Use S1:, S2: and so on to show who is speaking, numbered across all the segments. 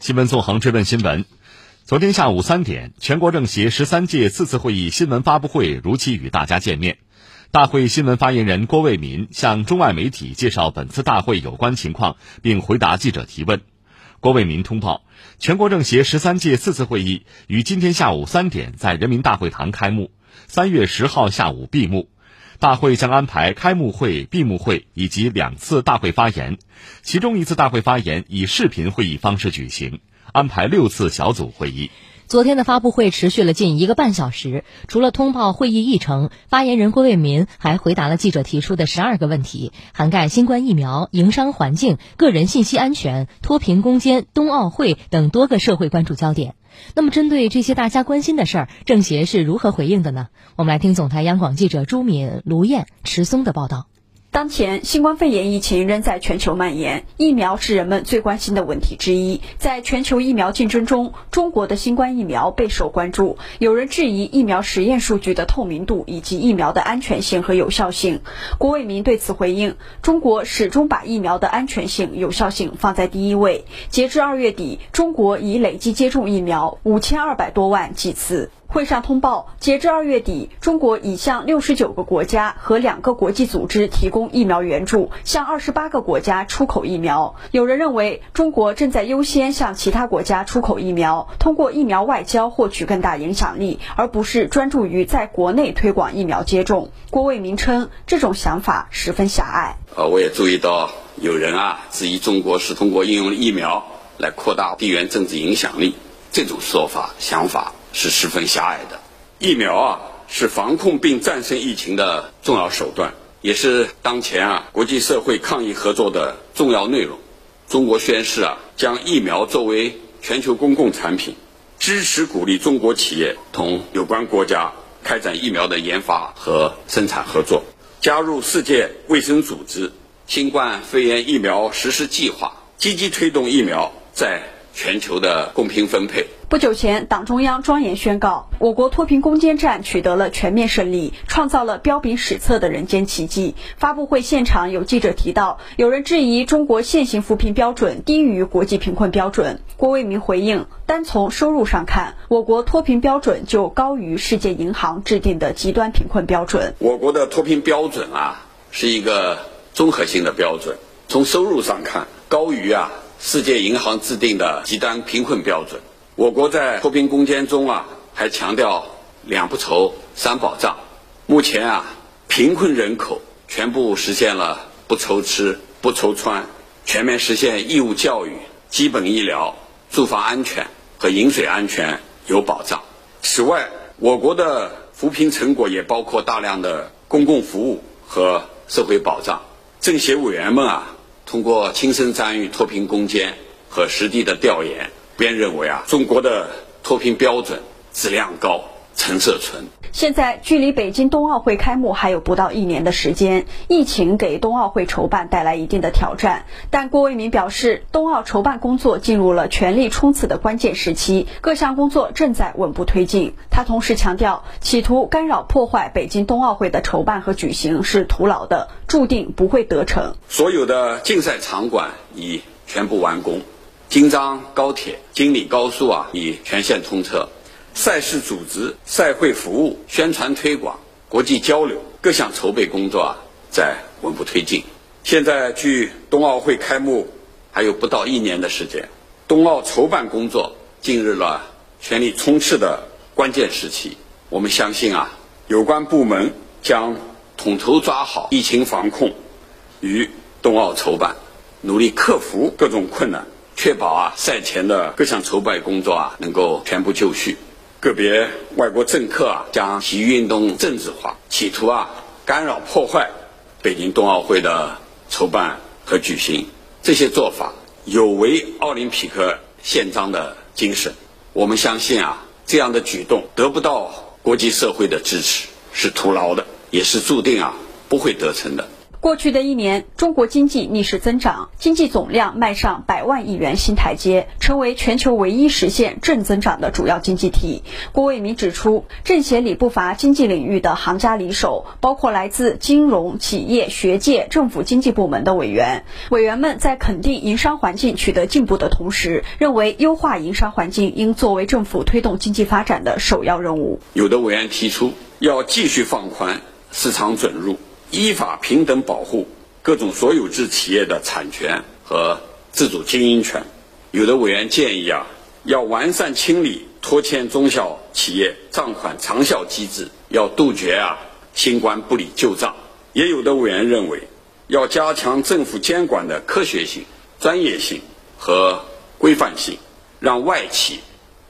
S1: 新闻纵横追问新闻：昨天下午三点，全国政协十三届四次会议新闻发布会如期与大家见面。大会新闻发言人郭卫民向中外媒体介绍本次大会有关情况，并回答记者提问。郭卫民通报，全国政协十三届四次会议于今天下午三点在人民大会堂开幕，三月十号下午闭幕。大会将安排开幕会、闭幕会以及两次大会发言，其中一次大会发言以视频会议方式举行，安排六次小组会议。
S2: 昨天的发布会持续了近一个半小时，除了通报会议议程，发言人郭卫民还回答了记者提出的十二个问题，涵盖新冠疫苗、营商环境、个人信息安全、脱贫攻坚、冬奥会等多个社会关注焦点。那么，针对这些大家关心的事儿，政协是如何回应的呢？我们来听总台央广记者朱敏、卢燕、迟松的报道。
S3: 当前新冠肺炎疫情仍在全球蔓延，疫苗是人们最关心的问题之一。在全球疫苗竞争中，中国的新冠疫苗备受关注。有人质疑疫苗实验数据的透明度以及疫苗的安全性和有效性。郭卫民对此回应：中国始终把疫苗的安全性、有效性放在第一位。截至二月底，中国已累计接种疫苗五千二百多万剂次。会上通报，截至二月底，中国已向六十九个国家和两个国际组织提供疫苗援助，向二十八个国家出口疫苗。有人认为，中国正在优先向其他国家出口疫苗，通过疫苗外交获取更大影响力，而不是专注于在国内推广疫苗接种。郭卫民称，这种想法十分狭隘。
S4: 呃，我也注意到有人啊质疑中国是通过应用疫苗来扩大地缘政治影响力，这种说法想法。是十分狭隘的。疫苗啊，是防控并战胜疫情的重要手段，也是当前啊国际社会抗疫合作的重要内容。中国宣誓啊，将疫苗作为全球公共产品，支持鼓励中国企业同有关国家开展疫苗的研发和生产合作，加入世界卫生组织新冠肺炎疫苗实施计划，积极推动疫苗在全球的公平分配。
S3: 不久前，党中央庄严宣告，我国脱贫攻坚战取得了全面胜利，创造了彪炳史册的人间奇迹。发布会现场有记者提到，有人质疑中国现行扶贫标准低于国际贫困标准。郭卫民回应，单从收入上看，我国脱贫标准就高于世界银行制定的极端贫困标准。
S4: 我国的脱贫标准啊，是一个综合性的标准，从收入上看，高于啊世界银行制定的极端贫困标准。我国在脱贫攻坚中啊，还强调两不愁、三保障。目前啊，贫困人口全部实现了不愁吃、不愁穿，全面实现义务教育、基本医疗、住房安全和饮水安全有保障。此外，我国的扶贫成果也包括大量的公共服务和社会保障。政协委员们啊，通过亲身参与脱贫攻坚和实地的调研。便认为啊，中国的脱贫标准质量高，成色纯。
S3: 现在距离北京冬奥会开幕还有不到一年的时间，疫情给冬奥会筹办带来一定的挑战。但郭卫民表示，冬奥筹办工作进入了全力冲刺的关键时期，各项工作正在稳步推进。他同时强调，企图干扰破坏北京冬奥会的筹办和举行是徒劳的，注定不会得逞。
S4: 所有的竞赛场馆已全部完工。京张高铁、京礼高速啊已全线通车，赛事组织、赛会服务、宣传推广、国际交流各项筹备工作啊在稳步推进。现在距冬奥会开幕还有不到一年的时间，冬奥筹办工作进入了全力冲刺的关键时期。我们相信啊，有关部门将统筹抓好疫情防控与冬奥筹办，努力克服各种困难。确保啊赛前的各项筹备工作啊能够全部就绪。个别外国政客啊将体育运动政治化，企图啊干扰破坏北京冬奥会的筹办和举行，这些做法有违奥林匹克宪章的精神。我们相信啊这样的举动得不到国际社会的支持，是徒劳的，也是注定啊不会得逞的。
S3: 过去的一年，中国经济逆势增长，经济总量迈上百万亿元新台阶，成为全球唯一实现正增长的主要经济体。郭卫民指出，政协里不乏经济领域的行家里手，包括来自金融、企业、学界、政府经济部门的委员。委员们在肯定营商环境取得进步的同时，认为优化营商环境应作为政府推动经济发展的首要任务。
S4: 有的委员提出，要继续放宽市场准入。依法平等保护各种所有制企业的产权和自主经营权。有的委员建议啊，要完善清理拖欠中小企业账款长效机制，要杜绝啊新官不理旧账。也有的委员认为，要加强政府监管的科学性、专业性和规范性，让外企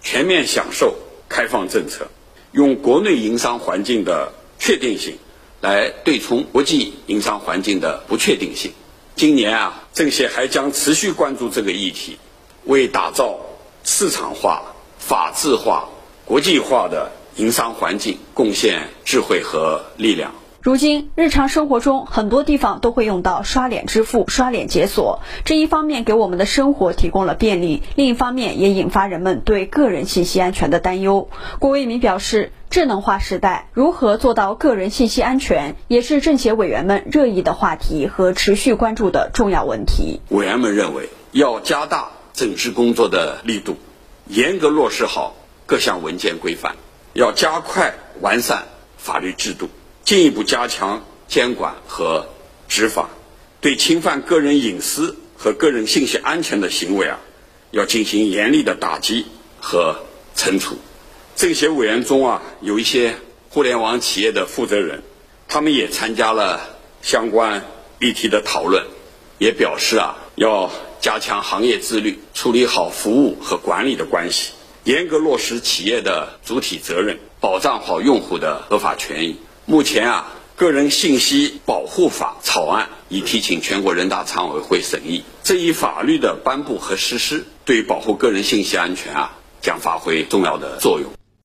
S4: 全面享受开放政策，用国内营商环境的确定性。来对冲国际营商环境的不确定性。今年啊，政协还将持续关注这个议题，为打造市场化、法治化、国际化的营商环境贡献智慧和力量。
S3: 如今，日常生活中很多地方都会用到刷脸支付、刷脸解锁，这一方面给我们的生活提供了便利，另一方面也引发人们对个人信息安全的担忧。郭卫民表示，智能化时代如何做到个人信息安全，也是政协委员们热议的话题和持续关注的重要问题。
S4: 委员们认为，要加大整治工作的力度，严格落实好各项文件规范，要加快完善法律制度。进一步加强监管和执法，对侵犯个人隐私和个人信息安全的行为啊，要进行严厉的打击和惩处。政协委员中啊，有一些互联网企业的负责人，他们也参加了相关议题的讨论，也表示啊，要加强行业自律，处理好服务和管理的关系，严格落实企业的主体责任，保障好用户的合法权益。目前啊，个人信息保护法草案已提请全国人大常委会审议。这一法律的颁布和实施，对保护个人信息安全啊，将发挥重要的作用。